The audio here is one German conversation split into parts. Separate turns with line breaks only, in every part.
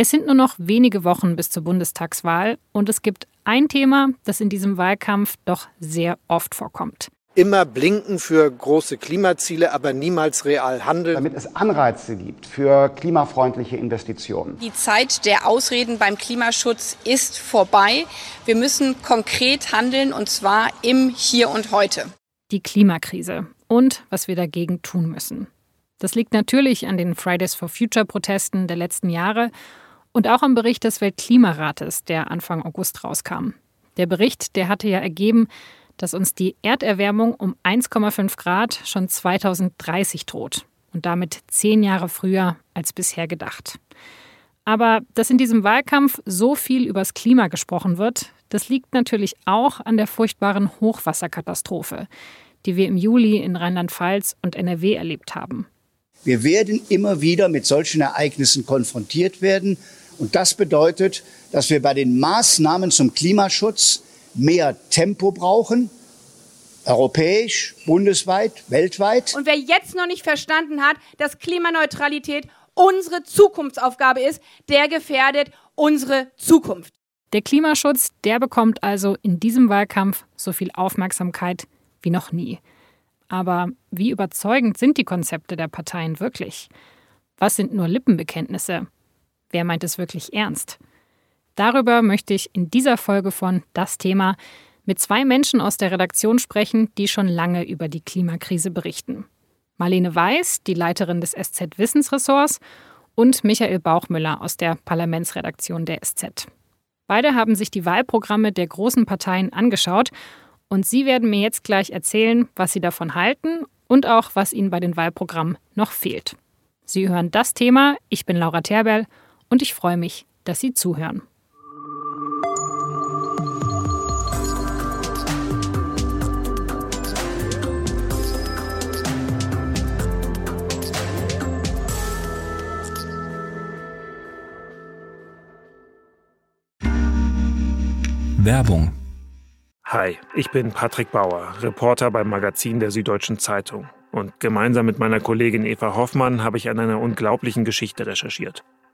Es sind nur noch wenige Wochen bis zur Bundestagswahl und es gibt ein Thema, das in diesem Wahlkampf doch sehr oft vorkommt
immer blinken für große Klimaziele, aber niemals real handeln.
Damit es Anreize gibt für klimafreundliche Investitionen.
Die Zeit der Ausreden beim Klimaschutz ist vorbei. Wir müssen konkret handeln und zwar im Hier und heute.
Die Klimakrise und was wir dagegen tun müssen. Das liegt natürlich an den Fridays for Future Protesten der letzten Jahre und auch am Bericht des Weltklimarates, der Anfang August rauskam. Der Bericht, der hatte ja ergeben, dass uns die Erderwärmung um 1,5 Grad schon 2030 droht und damit zehn Jahre früher als bisher gedacht. Aber dass in diesem Wahlkampf so viel übers Klima gesprochen wird, das liegt natürlich auch an der furchtbaren Hochwasserkatastrophe, die wir im Juli in Rheinland-Pfalz und NRW erlebt haben.
Wir werden immer wieder mit solchen Ereignissen konfrontiert werden. Und das bedeutet, dass wir bei den Maßnahmen zum Klimaschutz mehr Tempo brauchen, europäisch, bundesweit, weltweit.
Und wer jetzt noch nicht verstanden hat, dass Klimaneutralität unsere Zukunftsaufgabe ist, der gefährdet unsere Zukunft.
Der Klimaschutz, der bekommt also in diesem Wahlkampf so viel Aufmerksamkeit wie noch nie. Aber wie überzeugend sind die Konzepte der Parteien wirklich? Was sind nur Lippenbekenntnisse? Wer meint es wirklich ernst? Darüber möchte ich in dieser Folge von Das Thema mit zwei Menschen aus der Redaktion sprechen, die schon lange über die Klimakrise berichten. Marlene Weiß, die Leiterin des SZ Wissensressorts, und Michael Bauchmüller aus der Parlamentsredaktion der SZ. Beide haben sich die Wahlprogramme der großen Parteien angeschaut und sie werden mir jetzt gleich erzählen, was sie davon halten und auch, was ihnen bei den Wahlprogrammen noch fehlt. Sie hören das Thema, ich bin Laura Terberl und ich freue mich, dass Sie zuhören.
Werbung.
Hi, ich bin Patrick Bauer, Reporter beim Magazin der Süddeutschen Zeitung. Und gemeinsam mit meiner Kollegin Eva Hoffmann habe ich an einer unglaublichen Geschichte recherchiert.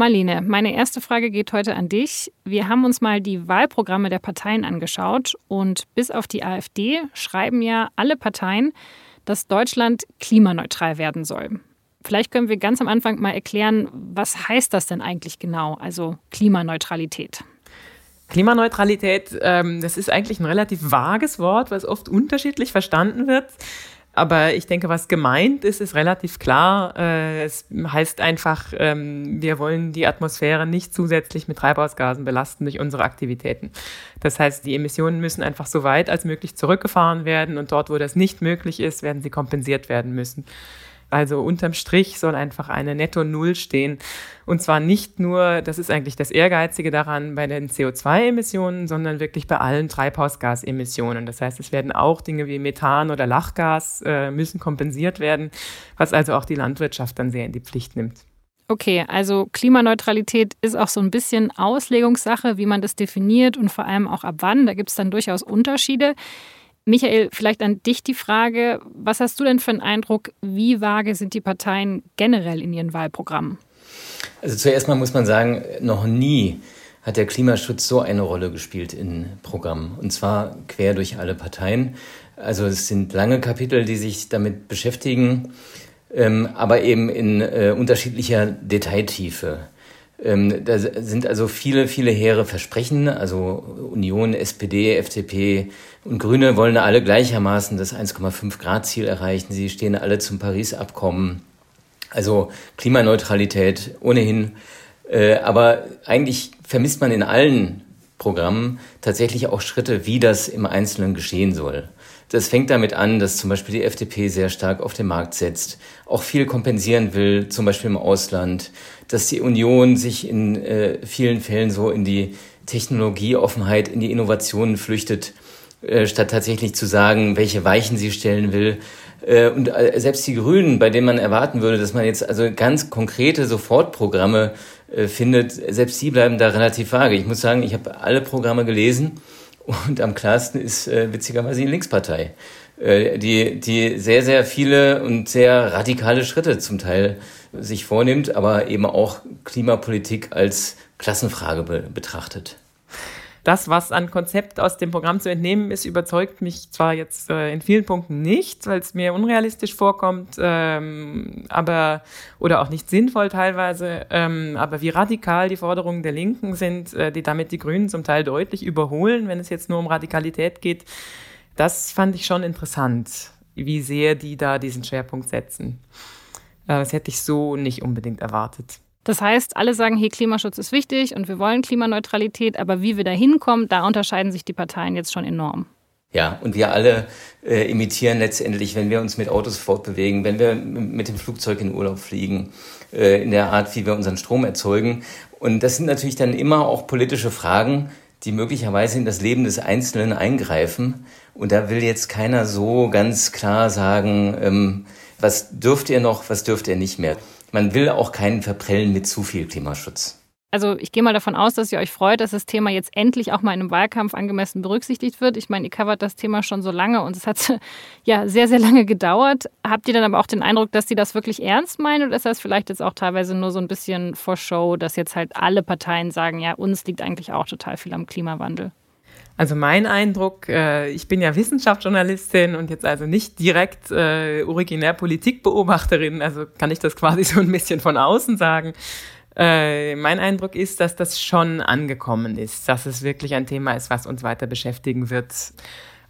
Marlene, meine erste Frage geht heute an dich. Wir haben uns mal die Wahlprogramme der Parteien angeschaut und bis auf die AfD schreiben ja alle Parteien, dass Deutschland klimaneutral werden soll. Vielleicht können wir ganz am Anfang mal erklären, was heißt das denn eigentlich genau, also Klimaneutralität?
Klimaneutralität, ähm, das ist eigentlich ein relativ vages Wort, was oft unterschiedlich verstanden wird. Aber ich denke, was gemeint ist, ist relativ klar. Äh, es heißt einfach, ähm, wir wollen die Atmosphäre nicht zusätzlich mit Treibhausgasen belasten durch unsere Aktivitäten. Das heißt, die Emissionen müssen einfach so weit als möglich zurückgefahren werden und dort, wo das nicht möglich ist, werden sie kompensiert werden müssen. Also unterm Strich soll einfach eine Netto-Null stehen. Und zwar nicht nur, das ist eigentlich das Ehrgeizige daran, bei den CO2-Emissionen, sondern wirklich bei allen Treibhausgasemissionen. Das heißt, es werden auch Dinge wie Methan oder Lachgas äh, müssen kompensiert werden, was also auch die Landwirtschaft dann sehr in die Pflicht nimmt.
Okay, also Klimaneutralität ist auch so ein bisschen Auslegungssache, wie man das definiert und vor allem auch ab wann. Da gibt es dann durchaus Unterschiede. Michael, vielleicht an dich die Frage, was hast du denn für einen Eindruck, wie vage sind die Parteien generell in ihren Wahlprogrammen?
Also zuerst mal muss man sagen, noch nie hat der Klimaschutz so eine Rolle gespielt in Programmen. Und zwar quer durch alle Parteien. Also es sind lange Kapitel, die sich damit beschäftigen, ähm, aber eben in äh, unterschiedlicher Detailtiefe. Ähm, da sind also viele, viele hehre Versprechen. Also Union, SPD, FDP und Grüne wollen alle gleichermaßen das 1,5 Grad Ziel erreichen. Sie stehen alle zum Paris-Abkommen. Also Klimaneutralität ohnehin. Äh, aber eigentlich vermisst man in allen Programmen tatsächlich auch Schritte, wie das im Einzelnen geschehen soll. Das fängt damit an, dass zum Beispiel die FDP sehr stark auf den Markt setzt, auch viel kompensieren will, zum Beispiel im Ausland, dass die Union sich in äh, vielen Fällen so in die Technologieoffenheit, in die Innovationen flüchtet. äh, statt tatsächlich zu sagen, welche Weichen sie stellen will. Äh, und äh, selbst die Grünen, bei denen man erwarten würde, dass man jetzt also ganz konkrete Sofortprogramme äh, findet, selbst die bleiben da relativ vage. Ich muss sagen, ich habe alle Programme gelesen und am klarsten ist äh, witzigerweise die Linkspartei, äh, die, die sehr, sehr viele und sehr radikale Schritte zum Teil sich vornimmt, aber eben auch Klimapolitik als Klassenfrage be betrachtet
das, was an Konzept aus dem Programm zu entnehmen ist, überzeugt mich zwar jetzt äh, in vielen Punkten nicht, weil es mir unrealistisch vorkommt, ähm, aber oder auch nicht sinnvoll teilweise, ähm, aber wie radikal die Forderungen der Linken sind, äh, die damit die Grünen zum Teil deutlich überholen, wenn es jetzt nur um Radikalität geht, das fand ich schon interessant, wie sehr die da diesen Schwerpunkt setzen. Äh, das hätte ich so nicht unbedingt erwartet.
Das heißt, alle sagen, hey, Klimaschutz ist wichtig und wir wollen Klimaneutralität, aber wie wir da hinkommen, da unterscheiden sich die Parteien jetzt schon enorm.
Ja, und wir alle äh, imitieren letztendlich, wenn wir uns mit Autos fortbewegen, wenn wir mit dem Flugzeug in Urlaub fliegen, äh, in der Art, wie wir unseren Strom erzeugen. Und das sind natürlich dann immer auch politische Fragen, die möglicherweise in das Leben des Einzelnen eingreifen. Und da will jetzt keiner so ganz klar sagen, ähm, was dürft ihr noch, was dürft ihr nicht mehr man will auch keinen verprellen mit zu viel Klimaschutz.
Also ich gehe mal davon aus, dass ihr euch freut, dass das Thema jetzt endlich auch mal in einem Wahlkampf angemessen berücksichtigt wird. Ich meine, ihr covert das Thema schon so lange und es hat ja sehr, sehr lange gedauert. Habt ihr dann aber auch den Eindruck, dass sie das wirklich ernst meinen oder ist das vielleicht jetzt auch teilweise nur so ein bisschen vor Show, dass jetzt halt alle Parteien sagen, ja, uns liegt eigentlich auch total viel am Klimawandel?
Also mein Eindruck, äh, ich bin ja Wissenschaftsjournalistin und jetzt also nicht direkt äh, originär Politikbeobachterin, also kann ich das quasi so ein bisschen von außen sagen. Äh, mein Eindruck ist, dass das schon angekommen ist, dass es wirklich ein Thema ist, was uns weiter beschäftigen wird.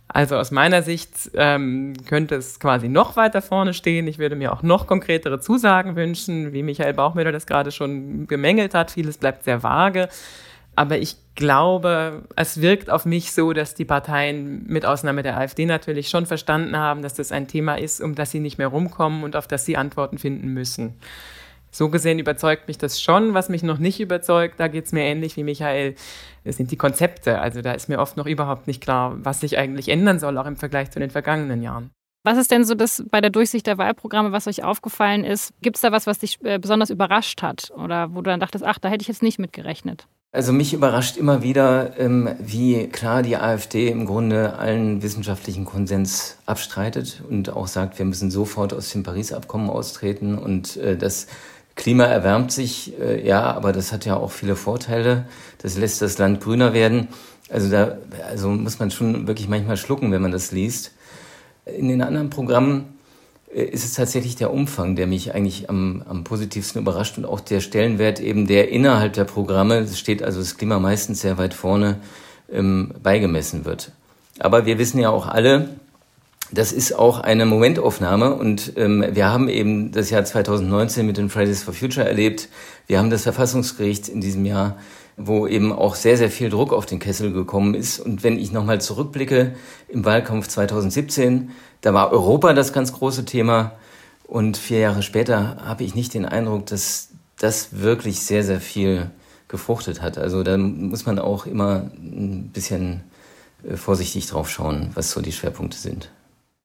Also aus meiner Sicht ähm, könnte es quasi noch weiter vorne stehen. Ich würde mir auch noch konkretere Zusagen wünschen, wie Michael Bauchmüller das gerade schon gemängelt hat. Vieles bleibt sehr vage. Aber ich glaube, es wirkt auf mich so, dass die Parteien, mit Ausnahme der AfD natürlich, schon verstanden haben, dass das ein Thema ist, um das sie nicht mehr rumkommen und auf das sie Antworten finden müssen. So gesehen überzeugt mich das schon. Was mich noch nicht überzeugt, da geht es mir ähnlich wie Michael, sind die Konzepte. Also da ist mir oft noch überhaupt nicht klar, was sich eigentlich ändern soll, auch im Vergleich zu den vergangenen Jahren.
Was ist denn so das bei der Durchsicht der Wahlprogramme, was euch aufgefallen ist? Gibt es da was, was dich äh, besonders überrascht hat? Oder wo du dann dachtest, ach, da hätte ich jetzt nicht mit gerechnet?
Also mich überrascht immer wieder, ähm, wie klar die AfD im Grunde allen wissenschaftlichen Konsens abstreitet und auch sagt, wir müssen sofort aus dem Paris-Abkommen austreten und äh, das Klima erwärmt sich, äh, ja, aber das hat ja auch viele Vorteile. Das lässt das Land grüner werden. Also da also muss man schon wirklich manchmal schlucken, wenn man das liest. In den anderen Programmen ist es tatsächlich der Umfang, der mich eigentlich am, am positivsten überrascht und auch der Stellenwert eben, der innerhalb der Programme, steht also das Klima meistens sehr weit vorne, ähm, beigemessen wird. Aber wir wissen ja auch alle, das ist auch eine Momentaufnahme und ähm, wir haben eben das Jahr 2019 mit den Fridays for Future erlebt. Wir haben das Verfassungsgericht in diesem Jahr, wo eben auch sehr, sehr viel Druck auf den Kessel gekommen ist. Und wenn ich nochmal zurückblicke im Wahlkampf 2017, da war Europa das ganz große Thema. Und vier Jahre später habe ich nicht den Eindruck, dass das wirklich sehr, sehr viel gefruchtet hat. Also da muss man auch immer ein bisschen äh, vorsichtig drauf schauen, was so die Schwerpunkte sind.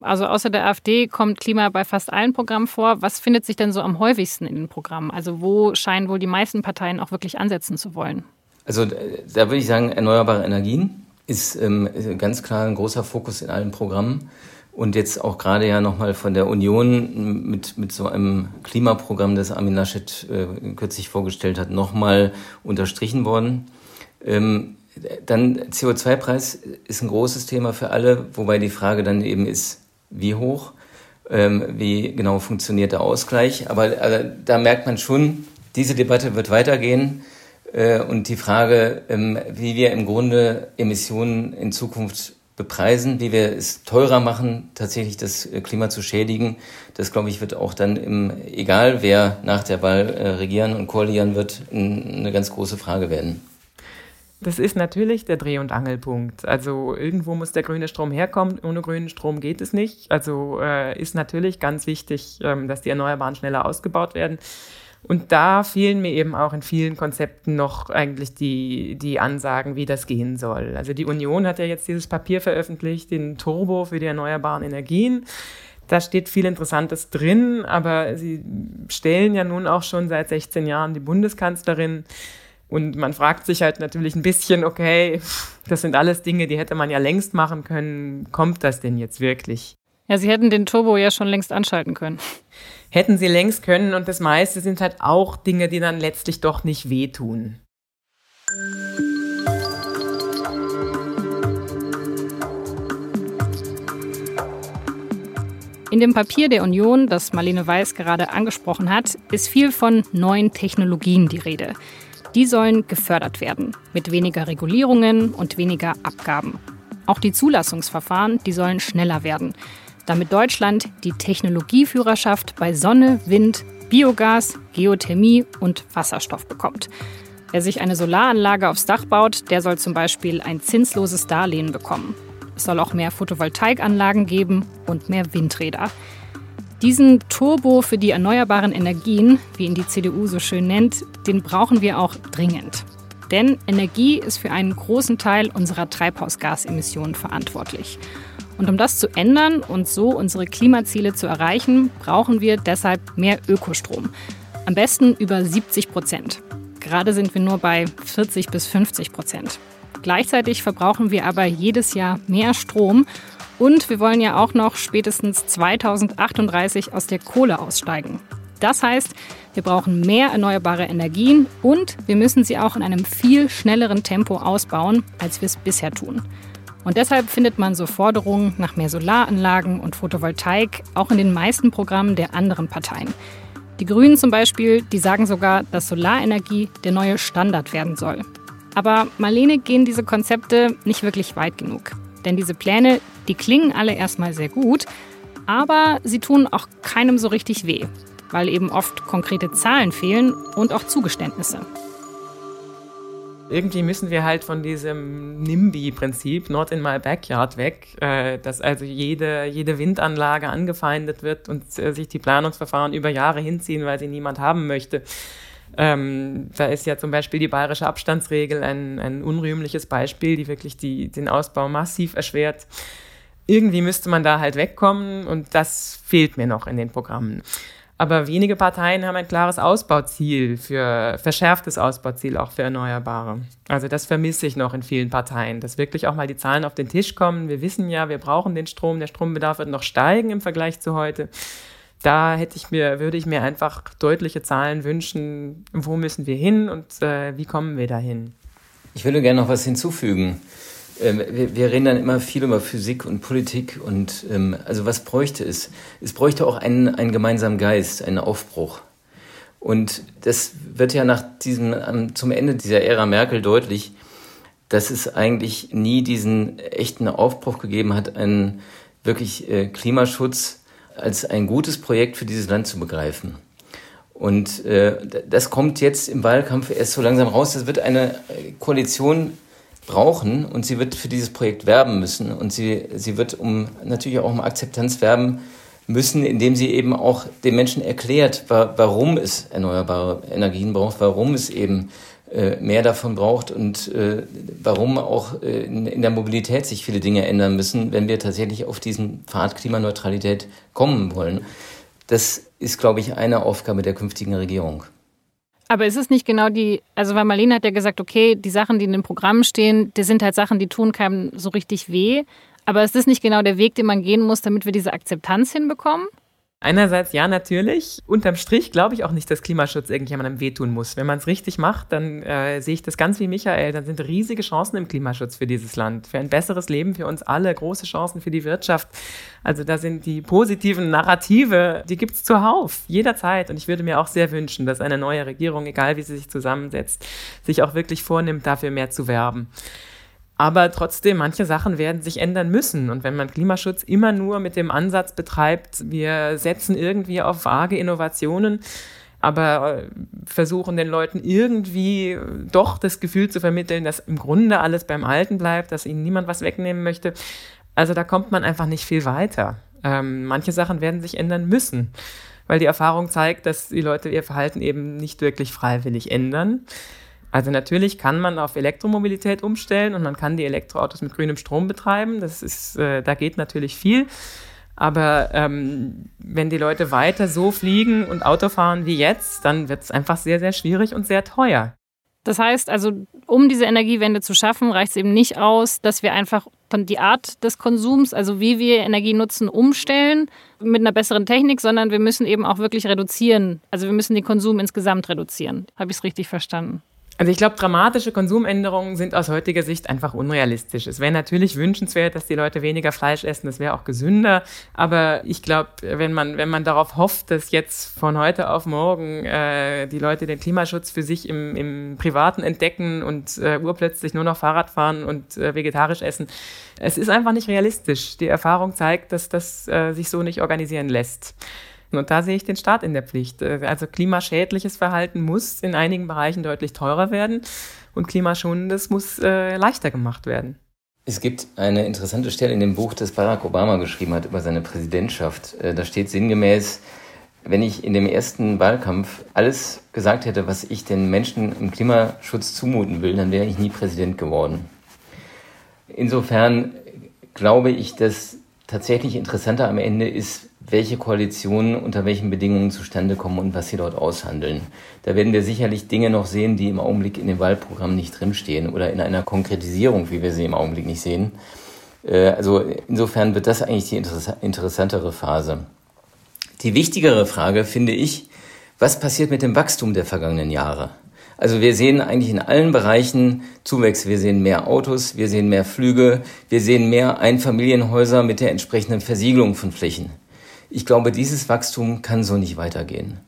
Also außer der AfD kommt Klima bei fast allen Programmen vor. Was findet sich denn so am häufigsten in den Programmen? Also wo scheinen wohl die meisten Parteien auch wirklich ansetzen zu wollen?
Also da würde ich sagen, erneuerbare Energien ist ähm, ganz klar ein großer Fokus in allen Programmen und jetzt auch gerade ja nochmal von der Union mit, mit so einem Klimaprogramm, das Armin Laschet äh, kürzlich vorgestellt hat, nochmal unterstrichen worden. Ähm, dann CO2-Preis ist ein großes Thema für alle, wobei die Frage dann eben ist, wie hoch, ähm, wie genau funktioniert der Ausgleich. Aber also, da merkt man schon, diese Debatte wird weitergehen. Äh, und die Frage, ähm, wie wir im Grunde Emissionen in Zukunft bepreisen, wie wir es teurer machen, tatsächlich das äh, Klima zu schädigen. Das, glaube ich, wird auch dann im, egal wer nach der Wahl äh, regieren und koalieren wird, eine ganz große Frage werden.
Das ist natürlich der Dreh- und Angelpunkt. Also irgendwo muss der grüne Strom herkommen. Ohne grünen Strom geht es nicht. Also äh, ist natürlich ganz wichtig, ähm, dass die Erneuerbaren schneller ausgebaut werden. Und da fehlen mir eben auch in vielen Konzepten noch eigentlich die, die Ansagen, wie das gehen soll. Also die Union hat ja jetzt dieses Papier veröffentlicht, den Turbo für die erneuerbaren Energien. Da steht viel Interessantes drin, aber sie stellen ja nun auch schon seit 16 Jahren die Bundeskanzlerin. Und man fragt sich halt natürlich ein bisschen, okay, das sind alles Dinge, die hätte man ja längst machen können. Kommt das denn jetzt wirklich?
Ja, sie hätten den Turbo ja schon längst anschalten können.
Hätten sie längst können und das meiste sind halt auch Dinge, die dann letztlich doch nicht wehtun.
In dem Papier der Union, das Marlene Weiß gerade angesprochen hat, ist viel von neuen Technologien die Rede. Die sollen gefördert werden, mit weniger Regulierungen und weniger Abgaben. Auch die Zulassungsverfahren, die sollen schneller werden, damit Deutschland die Technologieführerschaft bei Sonne, Wind, Biogas, Geothermie und Wasserstoff bekommt. Wer sich eine Solaranlage aufs Dach baut, der soll zum Beispiel ein zinsloses Darlehen bekommen. Es soll auch mehr Photovoltaikanlagen geben und mehr Windräder. Diesen Turbo für die erneuerbaren Energien, wie ihn die CDU so schön nennt, den brauchen wir auch dringend. Denn Energie ist für einen großen Teil unserer Treibhausgasemissionen verantwortlich. Und um das zu ändern und so unsere Klimaziele zu erreichen, brauchen wir deshalb mehr Ökostrom. Am besten über 70 Prozent. Gerade sind wir nur bei 40 bis 50 Prozent. Gleichzeitig verbrauchen wir aber jedes Jahr mehr Strom und wir wollen ja auch noch spätestens 2038 aus der Kohle aussteigen. Das heißt, wir brauchen mehr erneuerbare Energien und wir müssen sie auch in einem viel schnelleren Tempo ausbauen, als wir es bisher tun. Und deshalb findet man so Forderungen nach mehr Solaranlagen und Photovoltaik auch in den meisten Programmen der anderen Parteien. Die Grünen zum Beispiel, die sagen sogar, dass Solarenergie der neue Standard werden soll. Aber Marlene gehen diese Konzepte nicht wirklich weit genug. Denn diese Pläne, die klingen alle erstmal sehr gut, aber sie tun auch keinem so richtig weh, weil eben oft konkrete Zahlen fehlen und auch Zugeständnisse.
Irgendwie müssen wir halt von diesem NIMBY-Prinzip, not in my backyard, weg, äh, dass also jede, jede Windanlage angefeindet wird und äh, sich die Planungsverfahren über Jahre hinziehen, weil sie niemand haben möchte. Ähm, da ist ja zum Beispiel die bayerische Abstandsregel ein, ein unrühmliches Beispiel, die wirklich die, den Ausbau massiv erschwert. Irgendwie müsste man da halt wegkommen und das fehlt mir noch in den Programmen. Aber wenige Parteien haben ein klares Ausbauziel für verschärftes Ausbauziel auch für Erneuerbare. Also das vermisse ich noch in vielen Parteien, dass wirklich auch mal die Zahlen auf den Tisch kommen. Wir wissen ja, wir brauchen den Strom, der Strombedarf wird noch steigen im Vergleich zu heute da hätte ich mir, würde ich mir einfach deutliche Zahlen wünschen, wo müssen wir hin und äh, wie kommen wir dahin.
Ich würde gerne noch was hinzufügen. Ähm, wir, wir, reden dann immer viel über Physik und Politik und ähm, also was bräuchte es? Es bräuchte auch einen, einen gemeinsamen Geist, einen Aufbruch. Und das wird ja nach diesem, zum Ende dieser Ära Merkel deutlich, dass es eigentlich nie diesen echten Aufbruch gegeben hat, einen wirklich äh, Klimaschutz als ein gutes Projekt für dieses Land zu begreifen. Und äh, das kommt jetzt im Wahlkampf erst so langsam raus. Das wird eine äh, Koalition brauchen und sie wird für dieses Projekt werben müssen. Und sie, sie wird um natürlich auch um Akzeptanz werben müssen, indem sie eben auch den Menschen erklärt, wa warum es erneuerbare Energien braucht, warum es eben äh, mehr davon braucht und äh, warum auch äh, in der Mobilität sich viele Dinge ändern müssen, wenn wir tatsächlich auf diesen Pfad Klimaneutralität kommen wollen. Das ist, glaube ich, eine Aufgabe der künftigen Regierung.
Aber ist es nicht genau die, also weil Marlene hat ja gesagt, okay, die Sachen, die in den Programmen stehen, die sind halt Sachen, die tun keinem so richtig weh. Aber ist das nicht genau der Weg, den man gehen muss, damit wir diese Akzeptanz hinbekommen?
Einerseits ja, natürlich. Unterm Strich glaube ich auch nicht, dass Klimaschutz irgendjemandem wehtun muss. Wenn man es richtig macht, dann äh, sehe ich das ganz wie Michael. Dann sind riesige Chancen im Klimaschutz für dieses Land, für ein besseres Leben für uns alle, große Chancen für die Wirtschaft. Also da sind die positiven Narrative, die gibt es zuhauf, jederzeit. Und ich würde mir auch sehr wünschen, dass eine neue Regierung, egal wie sie sich zusammensetzt, sich auch wirklich vornimmt, dafür mehr zu werben. Aber trotzdem, manche Sachen werden sich ändern müssen. Und wenn man Klimaschutz immer nur mit dem Ansatz betreibt, wir setzen irgendwie auf vage Innovationen, aber äh, versuchen den Leuten irgendwie doch das Gefühl zu vermitteln, dass im Grunde alles beim Alten bleibt, dass ihnen niemand was wegnehmen möchte. Also da kommt man einfach nicht viel weiter. Ähm, manche Sachen werden sich ändern müssen. weil die Erfahrung zeigt, dass die Leute ihr Verhalten eben nicht wirklich freiwillig ändern. Also natürlich kann man auf Elektromobilität umstellen und man kann die Elektroautos mit grünem Strom betreiben. Das ist, äh, da geht natürlich viel. Aber ähm, wenn die Leute weiter so fliegen und Auto fahren wie jetzt, dann wird es einfach sehr, sehr schwierig und sehr teuer.
Das heißt also, um diese Energiewende zu schaffen, reicht es eben nicht aus, dass wir einfach die Art des Konsums, also wie wir Energie nutzen, umstellen mit einer besseren Technik, sondern wir müssen eben auch wirklich reduzieren. Also wir müssen den Konsum insgesamt reduzieren. Habe ich es richtig verstanden?
Also ich glaube, dramatische Konsumänderungen sind aus heutiger Sicht einfach unrealistisch. Es wäre natürlich wünschenswert, dass die Leute weniger Fleisch essen, das wäre auch gesünder. Aber ich glaube, wenn man, wenn man darauf hofft, dass jetzt von heute auf morgen äh, die Leute den Klimaschutz für sich im, im Privaten entdecken und äh, urplötzlich nur noch Fahrrad fahren und äh, vegetarisch essen, es ist einfach nicht realistisch. Die Erfahrung zeigt, dass das äh, sich so nicht organisieren lässt. Und da sehe ich den Staat in der Pflicht. Äh, also klimaschädliches Verhalten muss in einigen Bereichen deutlich teurer werden und klimaschonendes muss äh, leichter gemacht werden.
Es gibt eine interessante Stelle in dem Buch, das Barack Obama geschrieben hat über seine Präsidentschaft. Äh, da steht sinngemäß, wenn ich in dem ersten Wahlkampf alles gesagt hätte, was ich den Menschen im Klimaschutz zumuten will, dann wäre ich nie Präsident geworden. Insofern glaube ich, dass tatsächlich interessanter am Ende ist, welche Koalitionen unter welchen Bedingungen zustande kommen und was sie dort aushandeln. Da werden wir sicherlich Dinge noch sehen, die im Augenblick in dem Wahlprogramm nicht drinstehen oder in einer Konkretisierung, wie wir sie im Augenblick nicht sehen. Äh, also insofern wird das eigentlich die interessantere Phase. Die wichtigere Frage finde ich, was passiert mit dem Wachstum der vergangenen Jahre? Also wir sehen eigentlich in allen Bereichen Zuwächse. Wir sehen mehr Autos, wir sehen mehr Flüge, wir sehen mehr Einfamilienhäuser mit der entsprechenden Versiegelung von Flächen. Ich glaube, dieses Wachstum kann so nicht weitergehen.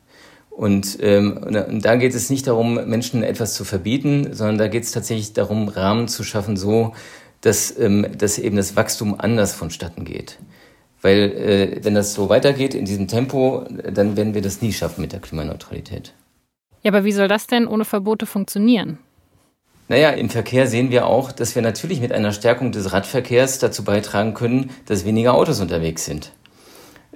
Und, ähm, und da geht es nicht darum, Menschen etwas zu verbieten, sondern da geht es tatsächlich darum, Rahmen zu schaffen, so dass, ähm, dass eben das Wachstum anders vonstatten geht. Weil äh, wenn das so weitergeht in diesem Tempo, dann werden wir das nie schaffen mit der Klimaneutralität.
Ja, aber wie soll das denn ohne Verbote funktionieren?
Naja, im Verkehr sehen wir auch, dass wir natürlich mit einer Stärkung des Radverkehrs dazu beitragen können, dass weniger Autos unterwegs sind.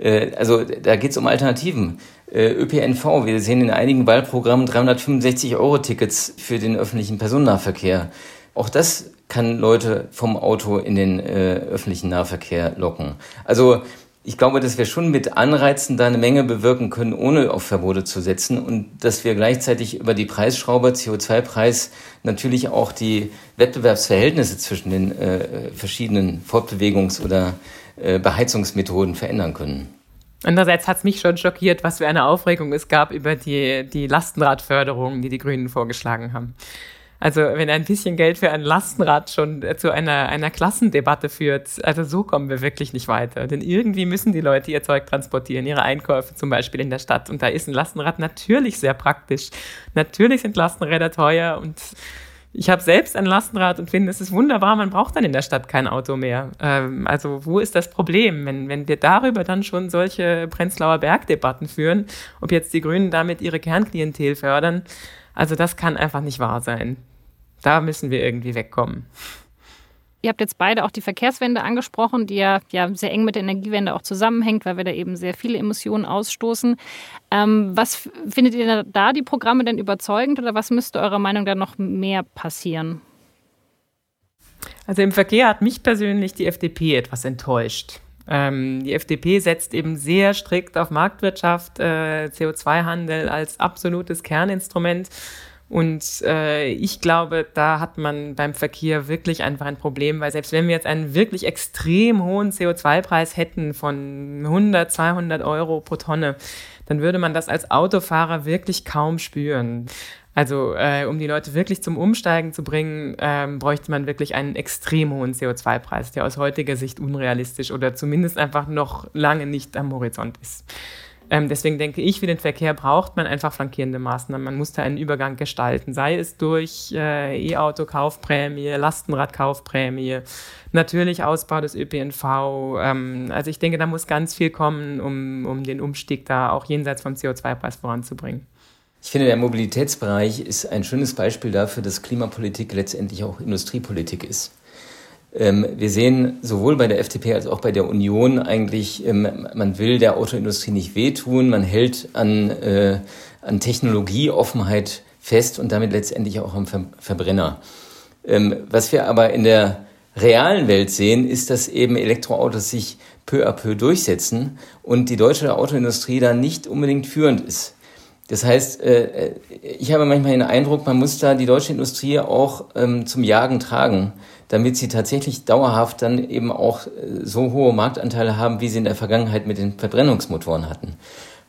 Äh, also da geht es um Alternativen. Äh, ÖPNV, wir sehen in einigen Wahlprogrammen 365 Euro Tickets für den öffentlichen Personennahverkehr. Auch das kann Leute vom Auto in den äh, öffentlichen Nahverkehr locken. Also ich glaube, dass wir schon mit Anreizen da eine Menge bewirken können, ohne auf Verbote zu setzen und dass wir gleichzeitig über die Preisschraube CO2-Preis natürlich auch die Wettbewerbsverhältnisse zwischen den äh, verschiedenen Fortbewegungs- oder Beheizungsmethoden verändern können.
Andererseits hat es mich schon schockiert, was für eine Aufregung es gab über die, die Lastenradförderung, die die Grünen vorgeschlagen haben. Also wenn ein bisschen Geld für ein Lastenrad schon zu einer, einer Klassendebatte führt, also so kommen wir wirklich nicht weiter. Denn irgendwie müssen die Leute ihr Zeug transportieren, ihre Einkäufe zum Beispiel in der Stadt. Und da ist ein Lastenrad natürlich sehr praktisch. Natürlich sind Lastenräder teuer und ich habe selbst ein Lastenrad und finde, es ist wunderbar, man braucht dann in der Stadt kein Auto mehr. Ähm, also wo ist das Problem, wenn, wenn wir darüber dann schon solche Prenzlauer Bergdebatten führen, ob jetzt die Grünen damit ihre Kernklientel fördern? Also das kann einfach nicht wahr sein. Da müssen wir irgendwie wegkommen.
Ihr habt jetzt beide auch die Verkehrswende angesprochen, die ja, ja sehr eng mit der Energiewende auch zusammenhängt, weil wir da eben sehr viele Emissionen ausstoßen. Ähm, was findet ihr da die Programme denn überzeugend oder was müsste eurer Meinung nach noch mehr passieren?
Also im Verkehr hat mich persönlich die FDP etwas enttäuscht. Ähm, die FDP setzt eben sehr strikt auf Marktwirtschaft, äh, CO2-Handel als absolutes Kerninstrument. Und äh, ich glaube, da hat man beim Verkehr wirklich einfach ein Problem, weil selbst wenn wir jetzt einen wirklich extrem hohen CO2-Preis hätten von 100, 200 Euro pro Tonne, dann würde man das als Autofahrer wirklich kaum spüren. Also äh, um die Leute wirklich zum Umsteigen zu bringen, ähm, bräuchte man wirklich einen extrem hohen CO2-Preis, der aus heutiger Sicht unrealistisch oder zumindest einfach noch lange nicht am Horizont ist. Ähm, deswegen denke ich, für den Verkehr braucht man einfach flankierende Maßnahmen. Man muss da einen Übergang gestalten, sei es durch äh, E-Auto-Kaufprämie, Lastenrad-Kaufprämie, natürlich Ausbau des ÖPNV. Ähm, also ich denke, da muss ganz viel kommen, um, um den Umstieg da auch jenseits vom CO2-Preis voranzubringen.
Ich finde, der Mobilitätsbereich ist ein schönes Beispiel dafür, dass Klimapolitik letztendlich auch Industriepolitik ist. Ähm, wir sehen sowohl bei der FDP als auch bei der Union eigentlich, ähm, man will der Autoindustrie nicht wehtun, man hält an, äh, an Technologieoffenheit fest und damit letztendlich auch am Verbrenner. Ähm, was wir aber in der realen Welt sehen, ist, dass eben Elektroautos sich peu à peu durchsetzen und die deutsche Autoindustrie da nicht unbedingt führend ist. Das heißt, äh, ich habe manchmal den Eindruck, man muss da die deutsche Industrie auch zum Jagen tragen damit sie tatsächlich dauerhaft dann eben auch äh, so hohe Marktanteile haben, wie sie in der Vergangenheit mit den Verbrennungsmotoren hatten.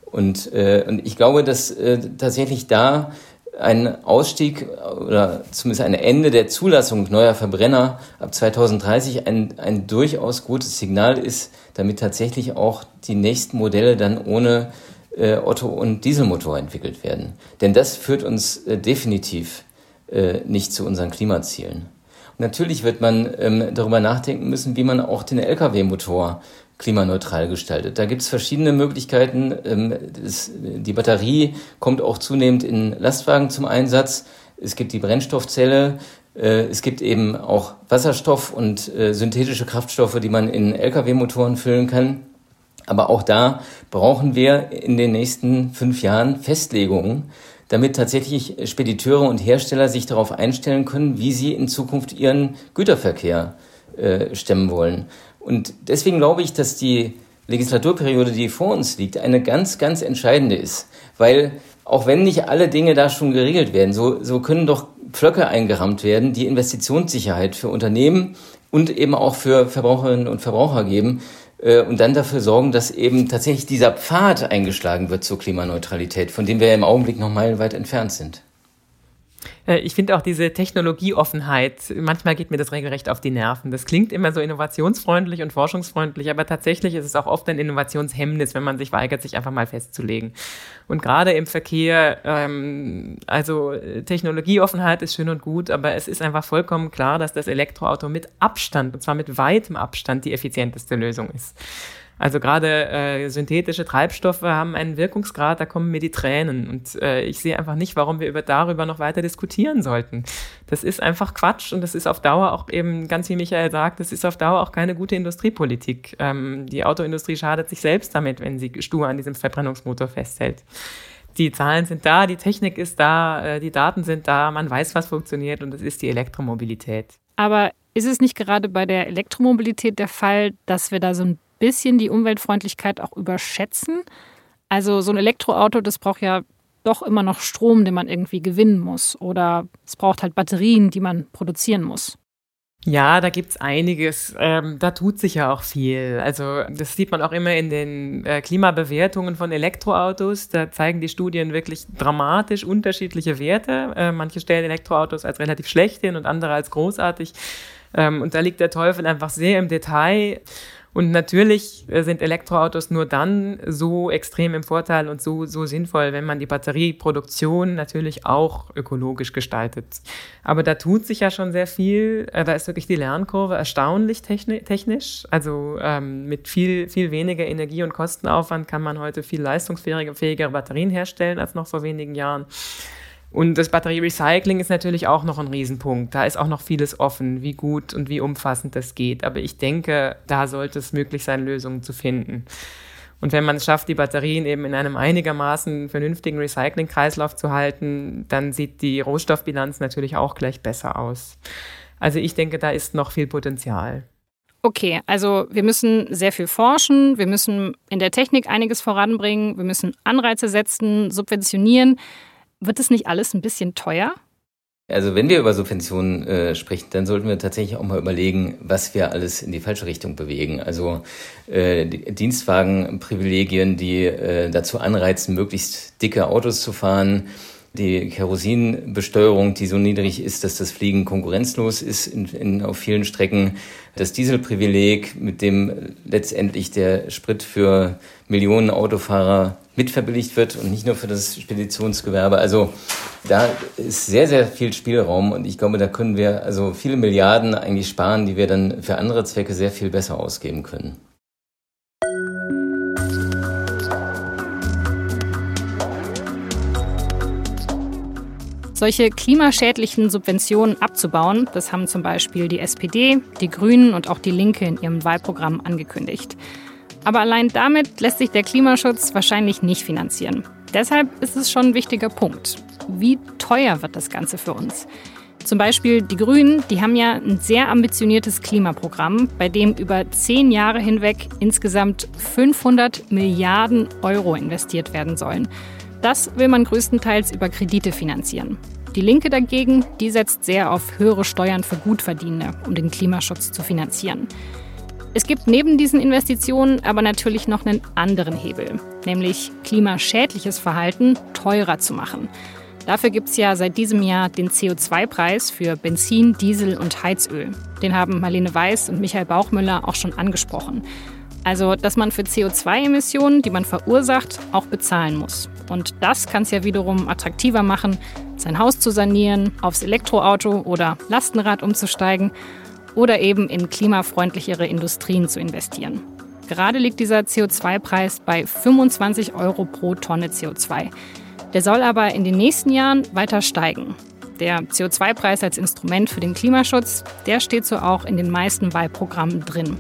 Und, äh, und ich glaube, dass äh, tatsächlich da ein Ausstieg oder zumindest ein Ende der Zulassung neuer Verbrenner ab 2030 ein, ein durchaus gutes Signal ist, damit tatsächlich auch die nächsten Modelle dann ohne äh, Otto- und Dieselmotor entwickelt werden. Denn das führt uns äh, definitiv äh, nicht zu unseren Klimazielen. Natürlich wird man ähm, darüber nachdenken müssen, wie man auch den Lkw-Motor klimaneutral gestaltet. Da gibt es verschiedene Möglichkeiten. Ähm, das, die Batterie kommt auch zunehmend in Lastwagen zum Einsatz. Es gibt die Brennstoffzelle. Äh, es gibt eben auch Wasserstoff und äh, synthetische Kraftstoffe, die man in Lkw-Motoren füllen kann. Aber auch da brauchen wir in den nächsten fünf Jahren Festlegungen, damit tatsächlich Spediteure und Hersteller sich darauf einstellen können, wie sie in Zukunft ihren Güterverkehr äh, stemmen wollen. Und deswegen glaube ich, dass die Legislaturperiode, die vor uns liegt, eine ganz, ganz entscheidende ist. Weil auch wenn nicht alle Dinge da schon geregelt werden, so, so können doch Pflöcke eingerammt werden, die Investitionssicherheit für Unternehmen und eben auch für Verbraucherinnen und Verbraucher geben, und dann dafür sorgen, dass eben tatsächlich dieser Pfad eingeschlagen wird zur Klimaneutralität, von dem wir ja im Augenblick noch meilenweit entfernt sind.
Äh, ich finde auch diese Technologieoffenheit, manchmal geht mir das regelrecht auf die Nerven. Das klingt immer so innovationsfreundlich und forschungsfreundlich, aber tatsächlich ist es auch oft ein Innovationshemmnis, wenn man sich weigert, sich einfach mal festzulegen. Und gerade im Verkehr, ähm, also Technologieoffenheit ist schön und gut, aber es ist einfach vollkommen klar, dass das Elektroauto mit Abstand, und zwar mit weitem Abstand, die effizienteste Lösung ist. Also gerade äh, synthetische Treibstoffe haben einen Wirkungsgrad, da kommen mir die Tränen. Und äh, ich sehe einfach nicht, warum wir über darüber noch weiter diskutieren sollten. Das ist einfach Quatsch und das ist auf Dauer auch eben, ganz wie Michael sagt, das ist auf Dauer auch keine gute Industriepolitik. Ähm, die Autoindustrie schadet sich selbst damit, wenn sie stur an diesem Verbrennungsmotor festhält. Die Zahlen sind da, die Technik ist da, äh, die Daten sind da, man weiß, was funktioniert und das ist die Elektromobilität.
Aber ist es nicht gerade bei der Elektromobilität der Fall, dass wir da so ein bisschen die Umweltfreundlichkeit auch überschätzen. Also so ein Elektroauto, das braucht ja doch immer noch Strom, den man irgendwie gewinnen muss. Oder es braucht halt Batterien, die man produzieren muss.
Ja, da gibt es einiges. Ähm, da tut sich ja auch viel. Also das sieht man auch immer in den äh, Klimabewertungen von Elektroautos. Da zeigen die Studien wirklich dramatisch unterschiedliche Werte. Äh, manche stellen Elektroautos als relativ schlecht hin und andere als großartig. Ähm, und da liegt der Teufel einfach sehr im Detail. Und natürlich äh, sind Elektroautos nur dann so extrem im Vorteil und so, so sinnvoll, wenn man die Batterieproduktion natürlich auch ökologisch gestaltet. Aber da tut sich ja schon sehr viel. Äh, da ist wirklich die Lernkurve erstaunlich technisch. Also ähm, mit viel, viel weniger Energie- und Kostenaufwand kann man heute viel leistungsfähigere Batterien herstellen als noch vor wenigen Jahren. Und das Batterierecycling ist natürlich auch noch ein Riesenpunkt. Da ist auch noch vieles offen, wie gut und wie umfassend das geht. Aber ich denke, da sollte es möglich sein, Lösungen zu finden. Und wenn man es schafft, die Batterien eben in einem einigermaßen vernünftigen Recyclingkreislauf zu halten, dann sieht die Rohstoffbilanz natürlich auch gleich besser aus. Also ich denke, da ist noch viel Potenzial.
Okay, also wir müssen sehr viel forschen, wir müssen in der Technik einiges voranbringen, wir müssen Anreize setzen, subventionieren. Wird es nicht alles ein bisschen teuer?
Also wenn wir über Subventionen äh, sprechen, dann sollten wir tatsächlich auch mal überlegen, was wir alles in die falsche Richtung bewegen. Also äh, Dienstwagenprivilegien, die äh, dazu anreizen, möglichst dicke Autos zu fahren, die Kerosinbesteuerung, die so niedrig ist, dass das Fliegen konkurrenzlos ist in, in, auf vielen Strecken, das Dieselprivileg, mit dem letztendlich der Sprit für Millionen Autofahrer mitverbilligt wird und nicht nur für das Speditionsgewerbe. Also da ist sehr, sehr viel Spielraum und ich glaube, da können wir also viele Milliarden eigentlich sparen, die wir dann für andere Zwecke sehr viel besser ausgeben können.
Solche klimaschädlichen Subventionen abzubauen, das haben zum Beispiel die SPD, die Grünen und auch die Linke in ihrem Wahlprogramm angekündigt. Aber allein damit lässt sich der Klimaschutz wahrscheinlich nicht finanzieren. Deshalb ist es schon ein wichtiger Punkt. Wie teuer wird das Ganze für uns? Zum Beispiel die Grünen, die haben ja ein sehr ambitioniertes Klimaprogramm, bei dem über zehn Jahre hinweg insgesamt 500 Milliarden Euro investiert werden sollen. Das will man größtenteils über Kredite finanzieren. Die Linke dagegen, die setzt sehr auf höhere Steuern für Gutverdienende, um den Klimaschutz zu finanzieren. Es gibt neben diesen Investitionen aber natürlich noch einen anderen Hebel, nämlich klimaschädliches Verhalten teurer zu machen. Dafür gibt es ja seit diesem Jahr den CO2-Preis für Benzin, Diesel und Heizöl. Den haben Marlene Weiß und Michael Bauchmüller auch schon angesprochen. Also, dass man für CO2-Emissionen, die man verursacht, auch bezahlen muss. Und das kann es ja wiederum attraktiver machen, sein Haus zu sanieren, aufs Elektroauto oder Lastenrad umzusteigen oder eben in klimafreundlichere Industrien zu investieren. Gerade liegt dieser CO2-Preis bei 25 Euro pro Tonne CO2. Der soll aber in den nächsten Jahren weiter steigen. Der CO2-Preis als Instrument für den Klimaschutz, der steht so auch in den meisten Wahlprogrammen drin.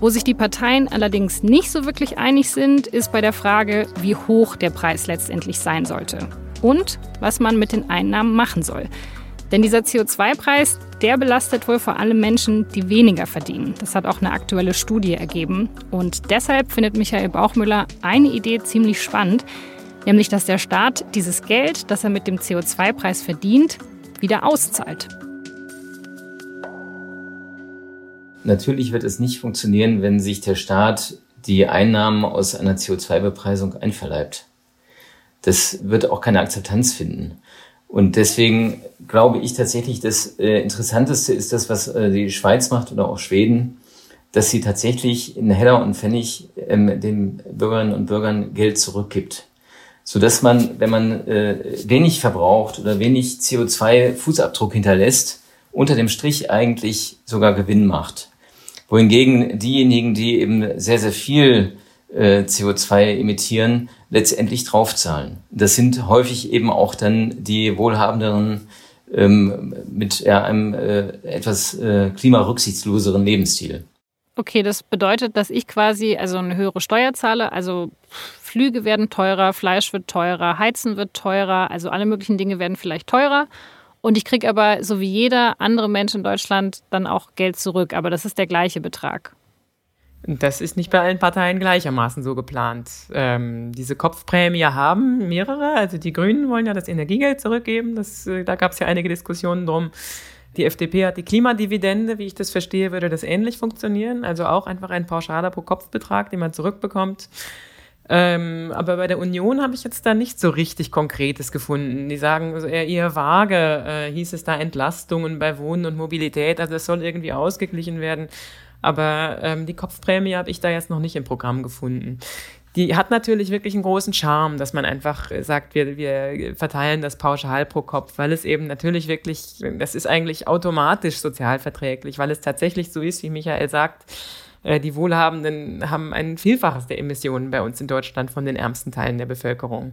Wo sich die Parteien allerdings nicht so wirklich einig sind, ist bei der Frage, wie hoch der Preis letztendlich sein sollte und was man mit den Einnahmen machen soll. Denn dieser CO2-Preis, der belastet wohl vor allem Menschen, die weniger verdienen. Das hat auch eine aktuelle Studie ergeben. Und deshalb findet Michael Bauchmüller eine Idee ziemlich spannend, nämlich dass der Staat dieses Geld, das er mit dem CO2-Preis verdient, wieder auszahlt.
Natürlich wird es nicht funktionieren, wenn sich der Staat die Einnahmen aus einer CO2-Bepreisung einverleibt. Das wird auch keine Akzeptanz finden. Und deswegen glaube ich tatsächlich, das äh, Interessanteste ist das, was äh, die Schweiz macht oder auch Schweden, dass sie tatsächlich in Heller und Pfennig ähm, den Bürgerinnen und Bürgern Geld zurückgibt so dass man, wenn man äh, wenig verbraucht oder wenig CO2-Fußabdruck hinterlässt, unter dem Strich eigentlich sogar Gewinn macht. Wohingegen diejenigen, die eben sehr, sehr viel äh, CO2 emittieren, letztendlich draufzahlen. Das sind häufig eben auch dann die wohlhabenderen ähm, mit ja, einem äh, etwas äh, klimarücksichtsloseren Lebensstil.
Okay, das bedeutet, dass ich quasi also eine höhere Steuer zahle, also Flüge werden teurer, Fleisch wird teurer, Heizen wird teurer, also alle möglichen Dinge werden vielleicht teurer. Und ich kriege aber, so wie jeder andere Mensch in Deutschland, dann auch Geld zurück. Aber das ist der gleiche Betrag.
Das ist nicht bei allen Parteien gleichermaßen so geplant. Ähm, diese Kopfprämie haben mehrere. Also die Grünen wollen ja das Energiegeld zurückgeben. Das, äh, da gab es ja einige Diskussionen drum. Die FDP hat die Klimadividende, wie ich das verstehe, würde das ähnlich funktionieren. Also auch einfach ein pauschaler Pro-Kopf-Betrag, den man zurückbekommt. Ähm, aber bei der Union habe ich jetzt da nicht so richtig Konkretes gefunden. Die sagen also eher, eher vage, äh, hieß es da Entlastungen bei Wohnen und Mobilität. Also es soll irgendwie ausgeglichen werden. Aber ähm, die Kopfprämie habe ich da jetzt noch nicht im Programm gefunden. Die hat natürlich wirklich einen großen Charme, dass man einfach sagt, wir, wir verteilen das pauschal pro Kopf, weil es eben natürlich wirklich, das ist eigentlich automatisch sozialverträglich, weil es tatsächlich so ist, wie Michael sagt, die Wohlhabenden haben ein Vielfaches der Emissionen bei uns in Deutschland von den ärmsten Teilen der Bevölkerung.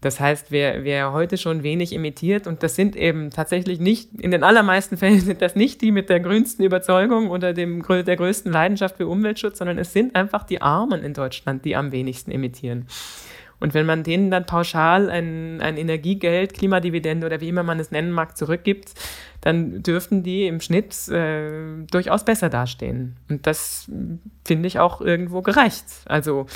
Das heißt, wer, wer heute schon wenig emittiert, und das sind eben tatsächlich nicht, in den allermeisten Fällen sind das nicht die mit der grünsten Überzeugung oder dem, der größten Leidenschaft für Umweltschutz, sondern es sind einfach die Armen in Deutschland, die am wenigsten emittieren. Und wenn man denen dann pauschal ein, ein Energiegeld, Klimadividende oder wie immer man es nennen mag, zurückgibt, dann dürften die im Schnitt äh, durchaus besser dastehen. Und das finde ich auch irgendwo gerecht. Also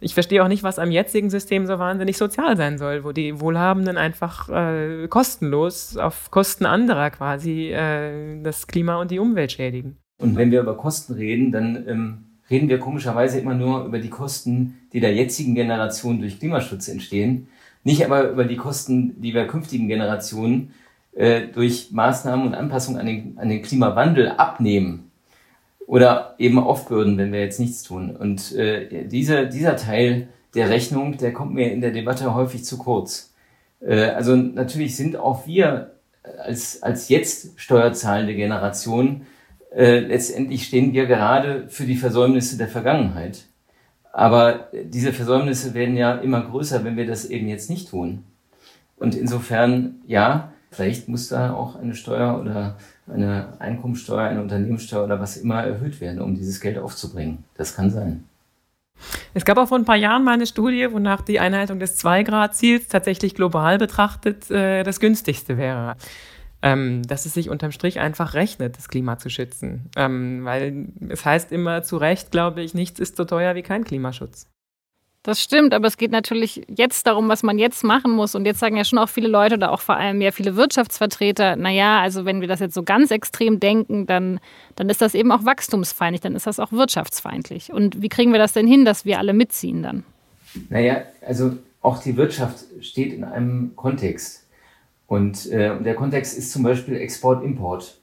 ich verstehe auch nicht, was am jetzigen System so wahnsinnig sozial sein soll, wo die Wohlhabenden einfach äh, kostenlos auf Kosten anderer quasi äh, das Klima und die Umwelt schädigen.
Und wenn wir über Kosten reden, dann ähm, reden wir komischerweise immer nur über die Kosten, die der jetzigen Generation durch Klimaschutz entstehen, nicht aber über die Kosten, die wir künftigen Generationen äh, durch Maßnahmen und Anpassungen an den, an den Klimawandel abnehmen oder eben aufbürden, wenn wir jetzt nichts tun. Und äh, dieser, dieser Teil der Rechnung, der kommt mir in der Debatte häufig zu kurz. Äh, also natürlich sind auch wir als, als jetzt steuerzahlende Generation äh, letztendlich stehen wir gerade für die Versäumnisse der Vergangenheit. Aber diese Versäumnisse werden ja immer größer, wenn wir das eben jetzt nicht tun. Und insofern, ja, vielleicht muss da auch eine Steuer oder eine Einkommensteuer, eine Unternehmenssteuer oder was immer erhöht werden, um dieses Geld aufzubringen. Das kann sein.
Es gab auch vor ein paar Jahren mal eine Studie, wonach die Einhaltung des 2-Grad-Ziels tatsächlich global betrachtet äh, das günstigste wäre. Ähm, dass es sich unterm Strich einfach rechnet, das Klima zu schützen. Ähm, weil es heißt immer zu Recht, glaube ich, nichts ist so teuer wie kein Klimaschutz.
Das stimmt, aber es geht natürlich jetzt darum, was man jetzt machen muss. Und jetzt sagen ja schon auch viele Leute oder auch vor allem ja viele Wirtschaftsvertreter, naja, also wenn wir das jetzt so ganz extrem denken, dann, dann ist das eben auch wachstumsfeindlich, dann ist das auch wirtschaftsfeindlich. Und wie kriegen wir das denn hin, dass wir alle mitziehen dann?
Naja, also auch die Wirtschaft steht in einem Kontext. Und äh, der Kontext ist zum Beispiel Export-Import.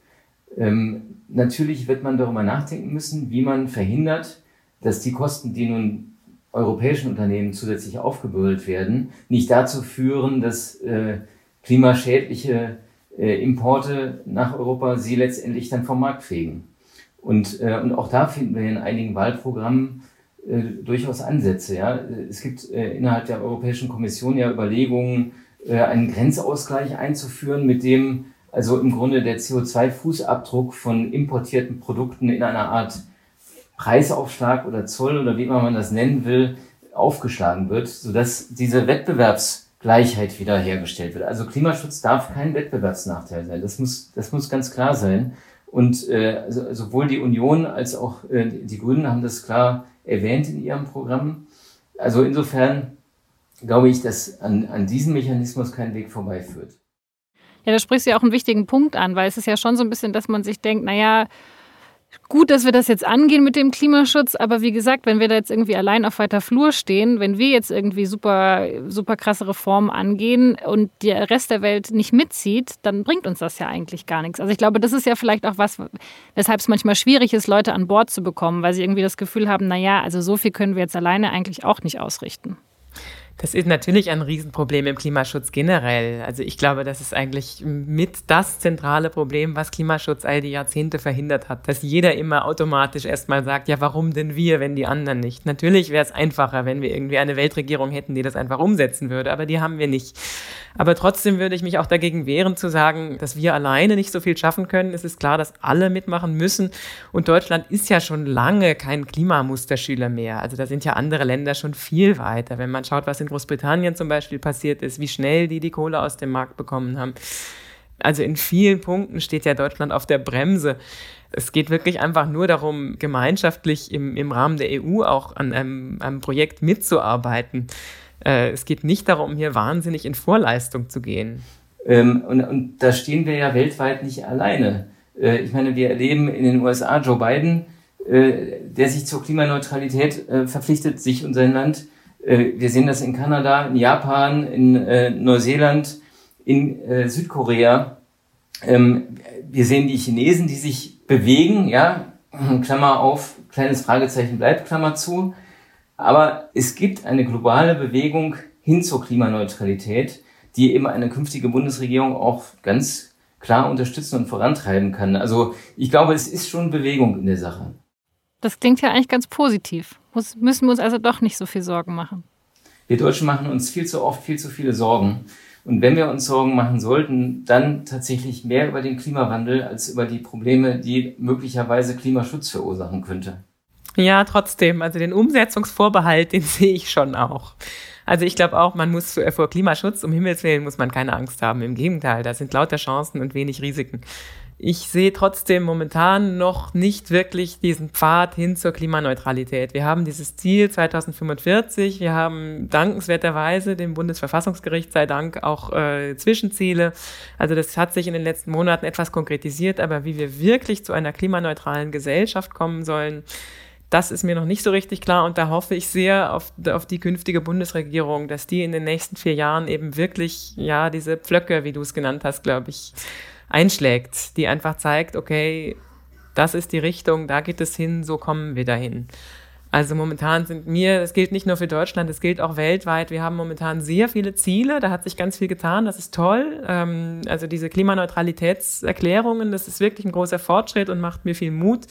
Ähm, natürlich wird man darüber nachdenken müssen, wie man verhindert, dass die Kosten, die nun europäischen Unternehmen zusätzlich aufgebürdet werden, nicht dazu führen, dass äh, klimaschädliche äh, Importe nach Europa sie letztendlich dann vom Markt fegen. Und, äh, und auch da finden wir in einigen Wahlprogrammen äh, durchaus Ansätze. Ja? Es gibt äh, innerhalb der Europäischen Kommission ja Überlegungen, einen Grenzausgleich einzuführen, mit dem also im Grunde der CO2-Fußabdruck von importierten Produkten in einer Art Preisaufschlag oder Zoll oder wie immer man das nennen will, aufgeschlagen wird, sodass diese Wettbewerbsgleichheit wiederhergestellt wird. Also Klimaschutz darf kein Wettbewerbsnachteil sein. Das muss, das muss ganz klar sein. Und äh, also, sowohl die Union als auch äh, die Grünen haben das klar erwähnt in ihrem Programm. Also insofern glaube ich, dass an, an diesem Mechanismus kein Weg vorbeiführt.
Ja, da sprichst du ja auch einen wichtigen Punkt an, weil es ist ja schon so ein bisschen, dass man sich denkt, naja, gut, dass wir das jetzt angehen mit dem Klimaschutz, aber wie gesagt, wenn wir da jetzt irgendwie allein auf weiter Flur stehen, wenn wir jetzt irgendwie super, super krasse Reformen angehen und der Rest der Welt nicht mitzieht, dann bringt uns das ja eigentlich gar nichts. Also ich glaube, das ist ja vielleicht auch was, weshalb es manchmal schwierig ist, Leute an Bord zu bekommen, weil sie irgendwie das Gefühl haben, naja, also so viel können wir jetzt alleine eigentlich auch nicht ausrichten.
Das ist natürlich ein Riesenproblem im Klimaschutz generell. Also ich glaube, das ist eigentlich mit das zentrale Problem, was Klimaschutz all die Jahrzehnte verhindert hat. Dass jeder immer automatisch erstmal sagt, ja, warum denn wir, wenn die anderen nicht? Natürlich wäre es einfacher, wenn wir irgendwie eine Weltregierung hätten, die das einfach umsetzen würde, aber die haben wir nicht. Aber trotzdem würde ich mich auch dagegen wehren zu sagen, dass wir alleine nicht so viel schaffen können. Es ist klar, dass alle mitmachen müssen. Und Deutschland ist ja schon lange kein Klimamusterschüler mehr. Also da sind ja andere Länder schon viel weiter. Wenn man schaut, was in Großbritannien zum Beispiel passiert ist, wie schnell die die Kohle aus dem Markt bekommen haben. Also in vielen Punkten steht ja Deutschland auf der Bremse. Es geht wirklich einfach nur darum, gemeinschaftlich im, im Rahmen der EU auch an einem, einem Projekt mitzuarbeiten. Äh, es geht nicht darum, hier wahnsinnig in Vorleistung zu gehen.
Ähm, und, und da stehen wir ja weltweit nicht alleine. Äh, ich meine, wir erleben in den USA Joe Biden, äh, der sich zur Klimaneutralität äh, verpflichtet, sich und sein Land. Äh, wir sehen das in Kanada, in Japan, in äh, Neuseeland, in Südkorea. Ähm, wir sehen die Chinesen, die sich bewegen, ja, Klammer auf, kleines Fragezeichen bleibt, Klammer zu. Aber es gibt eine globale Bewegung hin zur Klimaneutralität, die eben eine künftige Bundesregierung auch ganz klar unterstützen und vorantreiben kann. Also ich glaube, es ist schon Bewegung in der Sache.
Das klingt ja eigentlich ganz positiv. Muss, müssen wir uns also doch nicht so viel Sorgen machen.
Wir Deutschen machen uns viel zu oft viel zu viele Sorgen. Und wenn wir uns Sorgen machen sollten, dann tatsächlich mehr über den Klimawandel als über die Probleme, die möglicherweise Klimaschutz verursachen könnte.
Ja, trotzdem. Also den Umsetzungsvorbehalt, den sehe ich schon auch. Also ich glaube auch, man muss vor Klimaschutz, um Himmels Willen, muss man keine Angst haben. Im Gegenteil, da sind lauter Chancen und wenig Risiken. Ich sehe trotzdem momentan noch nicht wirklich diesen Pfad hin zur Klimaneutralität. Wir haben dieses Ziel 2045, wir haben dankenswerterweise dem Bundesverfassungsgericht sei Dank auch äh, Zwischenziele. Also das hat sich in den letzten Monaten etwas konkretisiert, aber wie wir wirklich zu einer klimaneutralen Gesellschaft kommen sollen, das ist mir noch nicht so richtig klar und da hoffe ich sehr auf, auf die künftige Bundesregierung, dass die in den nächsten vier Jahren eben wirklich, ja, diese Pflöcke, wie du es genannt hast, glaube ich, einschlägt, die einfach zeigt, okay, das ist die Richtung, da geht es hin, so kommen wir dahin. Also momentan sind mir, das gilt nicht nur für Deutschland, es gilt auch weltweit. Wir haben momentan sehr viele Ziele, da hat sich ganz viel getan, das ist toll. Ähm, also diese Klimaneutralitätserklärungen, das ist wirklich ein großer Fortschritt und macht mir viel Mut.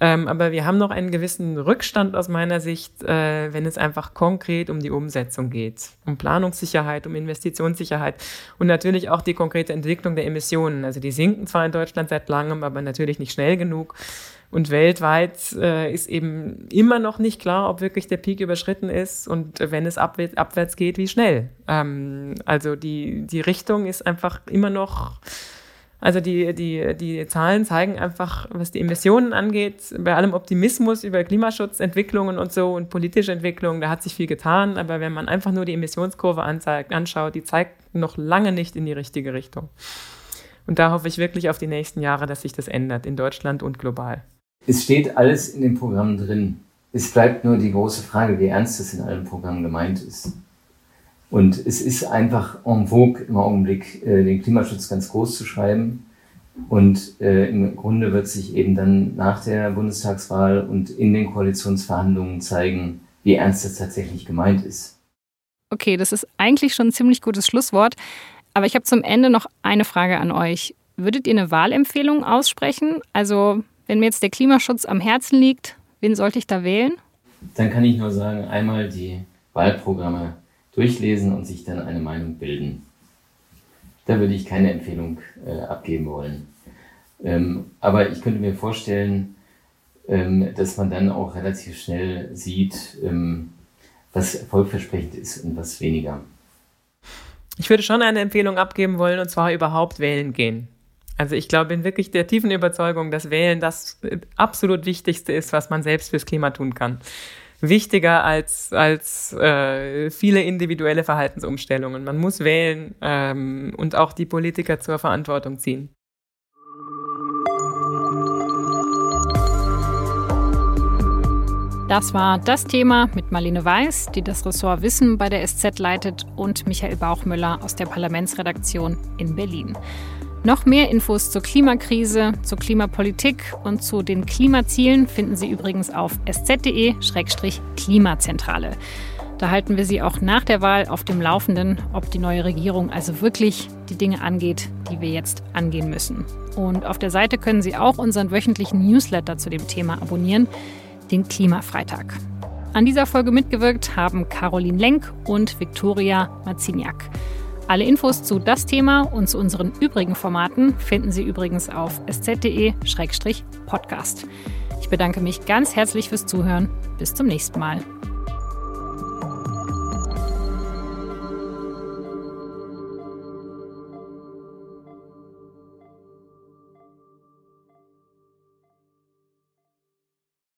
Ähm, aber wir haben noch einen gewissen Rückstand aus meiner Sicht, äh, wenn es einfach konkret um die Umsetzung geht. Um Planungssicherheit, um Investitionssicherheit und natürlich auch die konkrete Entwicklung der Emissionen. Also die sinken zwar in Deutschland seit langem, aber natürlich nicht schnell genug. Und weltweit äh, ist eben immer noch nicht klar, ob wirklich der Peak überschritten ist und wenn es abwärts, abwärts geht, wie schnell. Ähm, also die, die Richtung ist einfach immer noch also die, die, die Zahlen zeigen einfach, was die Emissionen angeht, bei allem Optimismus über Klimaschutzentwicklungen und so und politische Entwicklungen, da hat sich viel getan. Aber wenn man einfach nur die Emissionskurve anzeigt, anschaut, die zeigt noch lange nicht in die richtige Richtung. Und da hoffe ich wirklich auf die nächsten Jahre, dass sich das ändert, in Deutschland und global.
Es steht alles in dem Programm drin. Es bleibt nur die große Frage, wie ernst es in allen Programmen gemeint ist. Und es ist einfach en vogue im Augenblick, äh, den Klimaschutz ganz groß zu schreiben. Und äh, im Grunde wird sich eben dann nach der Bundestagswahl und in den Koalitionsverhandlungen zeigen, wie ernst das tatsächlich gemeint ist.
Okay, das ist eigentlich schon ein ziemlich gutes Schlusswort. Aber ich habe zum Ende noch eine Frage an euch. Würdet ihr eine Wahlempfehlung aussprechen? Also, wenn mir jetzt der Klimaschutz am Herzen liegt, wen sollte ich da wählen?
Dann kann ich nur sagen, einmal die Wahlprogramme durchlesen und sich dann eine Meinung bilden. Da würde ich keine Empfehlung äh, abgeben wollen. Ähm, aber ich könnte mir vorstellen, ähm, dass man dann auch relativ schnell sieht, ähm, was erfolgversprechend ist und was weniger.
Ich würde schon eine Empfehlung abgeben wollen und zwar überhaupt wählen gehen. Also ich glaube, bin wirklich der tiefen Überzeugung, dass Wählen das absolut Wichtigste ist, was man selbst fürs Klima tun kann wichtiger als, als äh, viele individuelle Verhaltensumstellungen. Man muss wählen ähm, und auch die Politiker zur Verantwortung ziehen.
Das war das Thema mit Marlene Weiß, die das Ressort Wissen bei der SZ leitet, und Michael Bauchmüller aus der Parlamentsredaktion in Berlin. Noch mehr Infos zur Klimakrise, zur Klimapolitik und zu den Klimazielen finden Sie übrigens auf sz.de-klimazentrale. Da halten wir Sie auch nach der Wahl auf dem Laufenden, ob die neue Regierung also wirklich die Dinge angeht, die wir jetzt angehen müssen. Und auf der Seite können Sie auch unseren wöchentlichen Newsletter zu dem Thema abonnieren, den Klimafreitag. An dieser Folge mitgewirkt haben Caroline Lenk und Viktoria Maziniak. Alle Infos zu das Thema und zu unseren übrigen Formaten finden Sie übrigens auf sz.de-podcast. Ich bedanke mich ganz herzlich fürs Zuhören. Bis zum nächsten Mal.